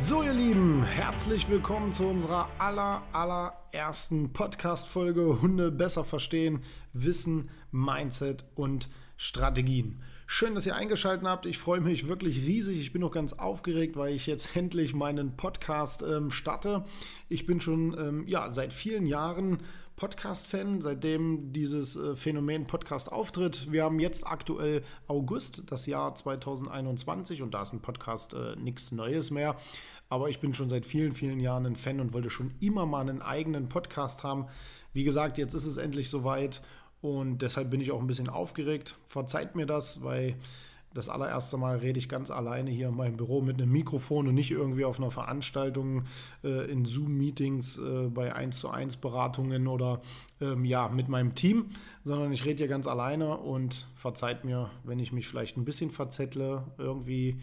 So, ihr Lieben, herzlich willkommen zu unserer aller, allerersten Podcast-Folge Hunde besser verstehen, Wissen, Mindset und Strategien. Schön, dass ihr eingeschaltet habt. Ich freue mich wirklich riesig. Ich bin noch ganz aufgeregt, weil ich jetzt endlich meinen Podcast ähm, starte. Ich bin schon ähm, ja, seit vielen Jahren Podcast-Fan, seitdem dieses äh, Phänomen Podcast auftritt. Wir haben jetzt aktuell August, das Jahr 2021, und da ist ein Podcast äh, nichts Neues mehr. Aber ich bin schon seit vielen, vielen Jahren ein Fan und wollte schon immer mal einen eigenen Podcast haben. Wie gesagt, jetzt ist es endlich soweit und deshalb bin ich auch ein bisschen aufgeregt. Verzeiht mir das, weil das allererste Mal rede ich ganz alleine hier in meinem Büro mit einem Mikrofon und nicht irgendwie auf einer Veranstaltung äh, in Zoom-Meetings äh, bei 1 zu 1 Beratungen oder ähm, ja, mit meinem Team, sondern ich rede hier ganz alleine und verzeiht mir, wenn ich mich vielleicht ein bisschen verzettle, irgendwie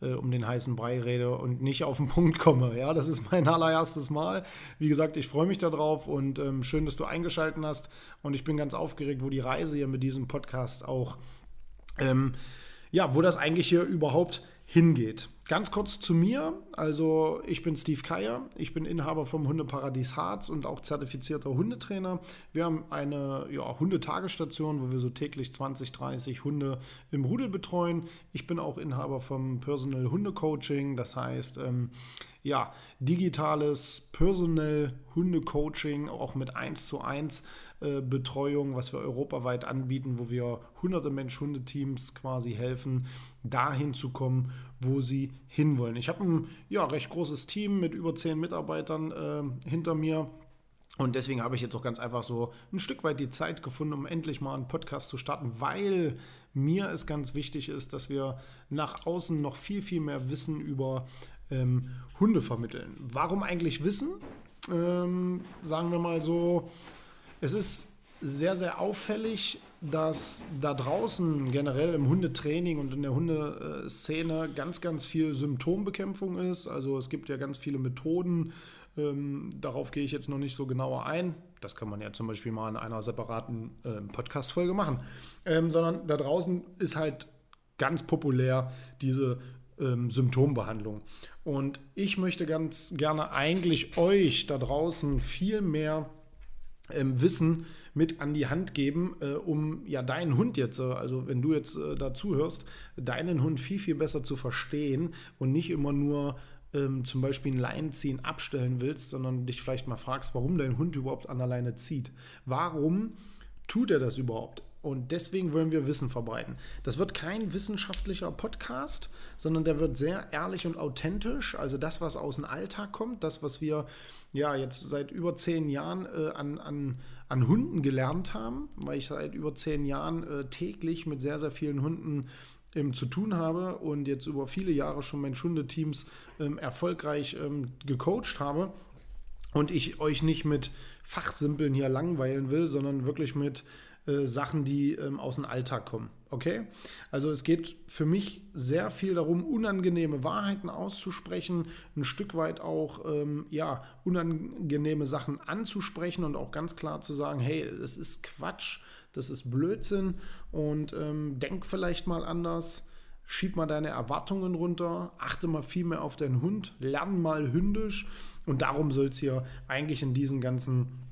äh, um den heißen Brei rede und nicht auf den Punkt komme. Ja, das ist mein allererstes Mal. Wie gesagt, ich freue mich darauf und ähm, schön, dass du eingeschaltet hast. Und ich bin ganz aufgeregt, wo die Reise hier mit diesem Podcast auch, ähm, ja, wo das eigentlich hier überhaupt hingeht. Ganz kurz zu mir. Also, ich bin Steve Keier. Ich bin Inhaber vom Hundeparadies Harz und auch zertifizierter Hundetrainer. Wir haben eine ja, Hundetagestation, wo wir so täglich 20, 30 Hunde im Rudel betreuen. Ich bin auch Inhaber vom Personal Hundecoaching. Das heißt, ähm, ja, digitales Personal Hundecoaching, auch mit 1 zu 1 äh, Betreuung, was wir europaweit anbieten, wo wir hunderte Mensch-Hundeteams quasi helfen, dahin zu kommen, wo sie hinwollen. Ich habe ein ja, recht großes Team mit über zehn Mitarbeitern äh, hinter mir. Und deswegen habe ich jetzt auch ganz einfach so ein Stück weit die Zeit gefunden, um endlich mal einen Podcast zu starten, weil mir es ganz wichtig ist, dass wir nach außen noch viel, viel mehr Wissen über ähm, Hunde vermitteln. Warum eigentlich Wissen? Ähm, sagen wir mal so, es ist sehr, sehr auffällig, dass da draußen generell im Hundetraining und in der Hundeszene ganz, ganz viel Symptombekämpfung ist. Also es gibt ja ganz viele Methoden. Ähm, darauf gehe ich jetzt noch nicht so genauer ein. Das kann man ja zum Beispiel mal in einer separaten äh, Podcast-Folge machen. Ähm, sondern da draußen ist halt ganz populär diese ähm, Symptombehandlung. Und ich möchte ganz gerne eigentlich euch da draußen viel mehr ähm, Wissen mit an die Hand geben, äh, um ja deinen Hund jetzt, äh, also wenn du jetzt äh, dazu hörst, deinen Hund viel, viel besser zu verstehen und nicht immer nur ähm, zum Beispiel ein Leinenziehen abstellen willst, sondern dich vielleicht mal fragst, warum dein Hund überhaupt an der Leine zieht. Warum tut er das überhaupt? Und deswegen wollen wir Wissen verbreiten. Das wird kein wissenschaftlicher Podcast, sondern der wird sehr ehrlich und authentisch. Also das, was aus dem Alltag kommt, das, was wir ja jetzt seit über zehn Jahren äh, an, an, an Hunden gelernt haben, weil ich seit über zehn Jahren äh, täglich mit sehr, sehr vielen Hunden ähm, zu tun habe und jetzt über viele Jahre schon mein Hundeteams ähm, erfolgreich ähm, gecoacht habe und ich euch nicht mit Fachsimpeln hier langweilen will, sondern wirklich mit äh, Sachen, die ähm, aus dem Alltag kommen. Okay? Also es geht für mich sehr viel darum, unangenehme Wahrheiten auszusprechen, ein Stück weit auch ähm, ja, unangenehme Sachen anzusprechen und auch ganz klar zu sagen, hey, es ist Quatsch, das ist Blödsinn und ähm, denk vielleicht mal anders. Schieb mal deine Erwartungen runter, achte mal viel mehr auf deinen Hund, lern mal hündisch und darum soll es hier eigentlich in diesen ganzen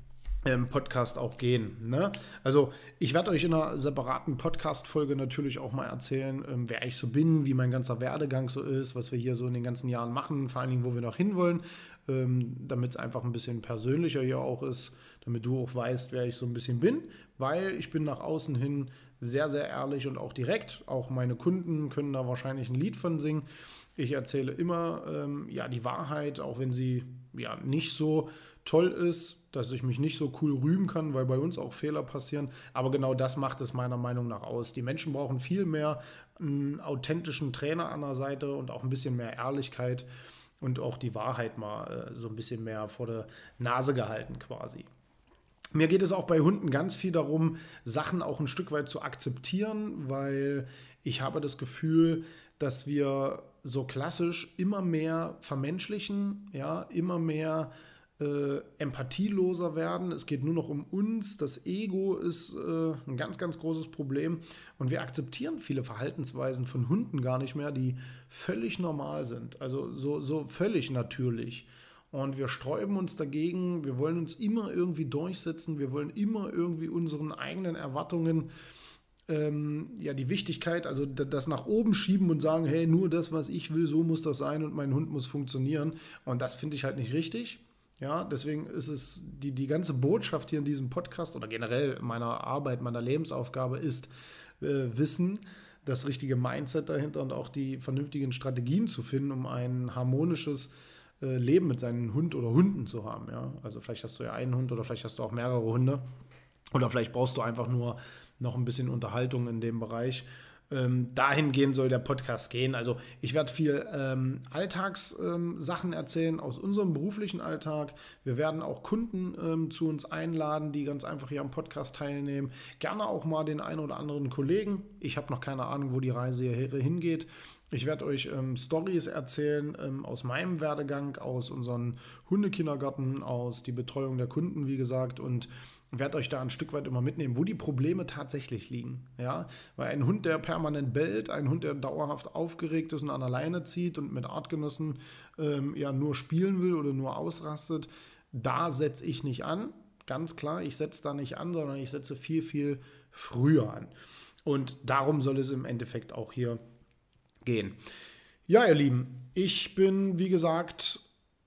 Podcast auch gehen. Ne? Also ich werde euch in einer separaten Podcast-Folge natürlich auch mal erzählen, ähm, wer ich so bin, wie mein ganzer Werdegang so ist, was wir hier so in den ganzen Jahren machen, vor allen Dingen, wo wir noch hinwollen, ähm, damit es einfach ein bisschen persönlicher hier auch ist, damit du auch weißt, wer ich so ein bisschen bin, weil ich bin nach außen hin sehr, sehr ehrlich und auch direkt. Auch meine Kunden können da wahrscheinlich ein Lied von singen. Ich erzähle immer ähm, ja, die Wahrheit, auch wenn sie ja nicht so toll ist, dass ich mich nicht so cool rühmen kann, weil bei uns auch Fehler passieren. Aber genau das macht es meiner Meinung nach aus. Die Menschen brauchen viel mehr einen authentischen Trainer an der Seite und auch ein bisschen mehr Ehrlichkeit und auch die Wahrheit mal äh, so ein bisschen mehr vor der Nase gehalten quasi. Mir geht es auch bei Hunden ganz viel darum, Sachen auch ein Stück weit zu akzeptieren, weil ich habe das Gefühl, dass wir so klassisch immer mehr vermenschlichen, ja, immer mehr äh, empathieloser werden. Es geht nur noch um uns. Das Ego ist äh, ein ganz, ganz großes Problem. Und wir akzeptieren viele Verhaltensweisen von Hunden gar nicht mehr, die völlig normal sind. Also so, so völlig natürlich. Und wir sträuben uns dagegen. Wir wollen uns immer irgendwie durchsetzen. Wir wollen immer irgendwie unseren eigenen Erwartungen ähm, ja, die Wichtigkeit, also das nach oben schieben und sagen, hey, nur das, was ich will, so muss das sein und mein Hund muss funktionieren. Und das finde ich halt nicht richtig. Ja, deswegen ist es die, die ganze Botschaft hier in diesem Podcast oder generell meiner Arbeit, meiner Lebensaufgabe ist äh, Wissen, das richtige Mindset dahinter und auch die vernünftigen Strategien zu finden, um ein harmonisches äh, Leben mit seinen Hund oder Hunden zu haben. Ja? Also vielleicht hast du ja einen Hund oder vielleicht hast du auch mehrere Hunde. Oder vielleicht brauchst du einfach nur noch ein bisschen Unterhaltung in dem Bereich ähm, dahingehend soll der Podcast gehen. Also ich werde viel ähm, Alltagssachen ähm, erzählen aus unserem beruflichen Alltag. Wir werden auch Kunden ähm, zu uns einladen, die ganz einfach hier am Podcast teilnehmen. Gerne auch mal den einen oder anderen Kollegen. Ich habe noch keine Ahnung, wo die Reise hier hingeht. Ich werde euch ähm, Stories erzählen ähm, aus meinem Werdegang, aus unseren Hundekindergarten, aus die Betreuung der Kunden, wie gesagt, und werde euch da ein Stück weit immer mitnehmen, wo die Probleme tatsächlich liegen. Ja? Weil ein Hund, der permanent bellt, ein Hund, der dauerhaft aufgeregt ist und an der Leine zieht und mit Artgenossen ähm, ja nur spielen will oder nur ausrastet, da setze ich nicht an. Ganz klar, ich setze da nicht an, sondern ich setze viel, viel früher an. Und darum soll es im Endeffekt auch hier gehen. Ja, ihr Lieben, ich bin, wie gesagt,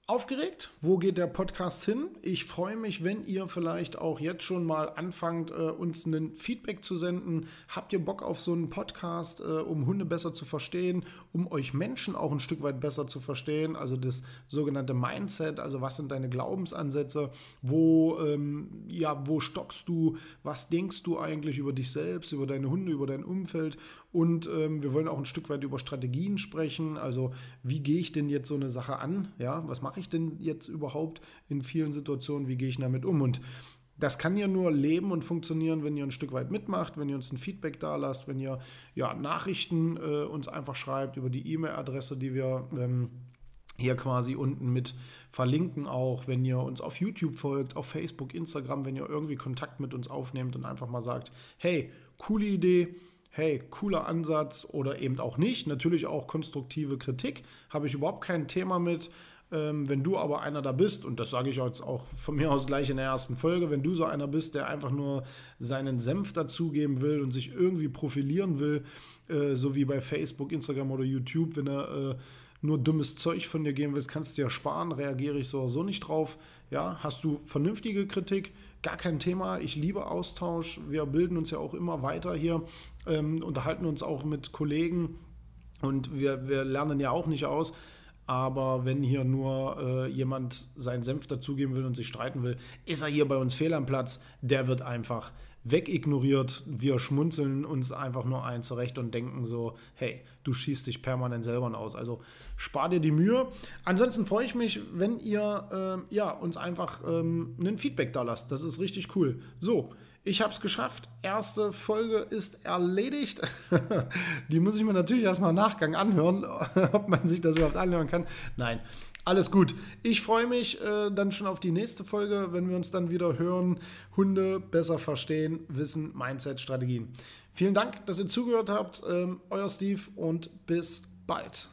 aufgeregt. Wo geht der Podcast hin? Ich freue mich, wenn ihr vielleicht auch jetzt schon mal anfangt, äh, uns ein Feedback zu senden. Habt ihr Bock auf so einen Podcast, äh, um Hunde besser zu verstehen, um euch Menschen auch ein Stück weit besser zu verstehen? Also das sogenannte Mindset, also was sind deine Glaubensansätze? Wo, ähm, ja, wo stockst du? Was denkst du eigentlich über dich selbst, über deine Hunde, über dein Umfeld? Und ähm, wir wollen auch ein Stück weit über Strategien sprechen. Also wie gehe ich denn jetzt so eine Sache an? Ja, was mache ich denn jetzt überhaupt in vielen Situationen? Wie gehe ich damit um? Und das kann ja nur leben und funktionieren, wenn ihr ein Stück weit mitmacht, wenn ihr uns ein Feedback da lasst, wenn ihr ja, Nachrichten äh, uns einfach schreibt über die E-Mail-Adresse, die wir ähm, hier quasi unten mit verlinken auch, wenn ihr uns auf YouTube folgt, auf Facebook, Instagram, wenn ihr irgendwie Kontakt mit uns aufnehmt und einfach mal sagt, hey, coole Idee, hey, cooler Ansatz oder eben auch nicht. Natürlich auch konstruktive Kritik, habe ich überhaupt kein Thema mit. Ähm, wenn du aber einer da bist, und das sage ich jetzt auch von mir aus gleich in der ersten Folge, wenn du so einer bist, der einfach nur seinen Senf dazugeben will und sich irgendwie profilieren will, äh, so wie bei Facebook, Instagram oder YouTube, wenn er äh, nur dummes Zeug von dir geben willst, kannst du dir sparen, reagiere ich so oder so nicht drauf. Ja, hast du vernünftige Kritik, gar kein Thema. Ich liebe Austausch. Wir bilden uns ja auch immer weiter hier, ähm, unterhalten uns auch mit Kollegen und wir, wir lernen ja auch nicht aus. Aber wenn hier nur äh, jemand seinen Senf dazugeben will und sich streiten will, ist er hier bei uns fehl am Platz. Der wird einfach wegignoriert. Wir schmunzeln uns einfach nur ein zurecht und denken so, hey, du schießt dich permanent selber aus. Also spar dir die Mühe. Ansonsten freue ich mich, wenn ihr äh, ja, uns einfach ähm, ein Feedback da lasst. Das ist richtig cool. So, ich habe es geschafft. Erste Folge ist erledigt. die muss ich mir natürlich erstmal im Nachgang anhören, ob man sich das überhaupt anhören kann. Nein, alles gut. Ich freue mich äh, dann schon auf die nächste Folge, wenn wir uns dann wieder hören. Hunde besser verstehen, Wissen, Mindset, Strategien. Vielen Dank, dass ihr zugehört habt. Ähm, euer Steve und bis bald.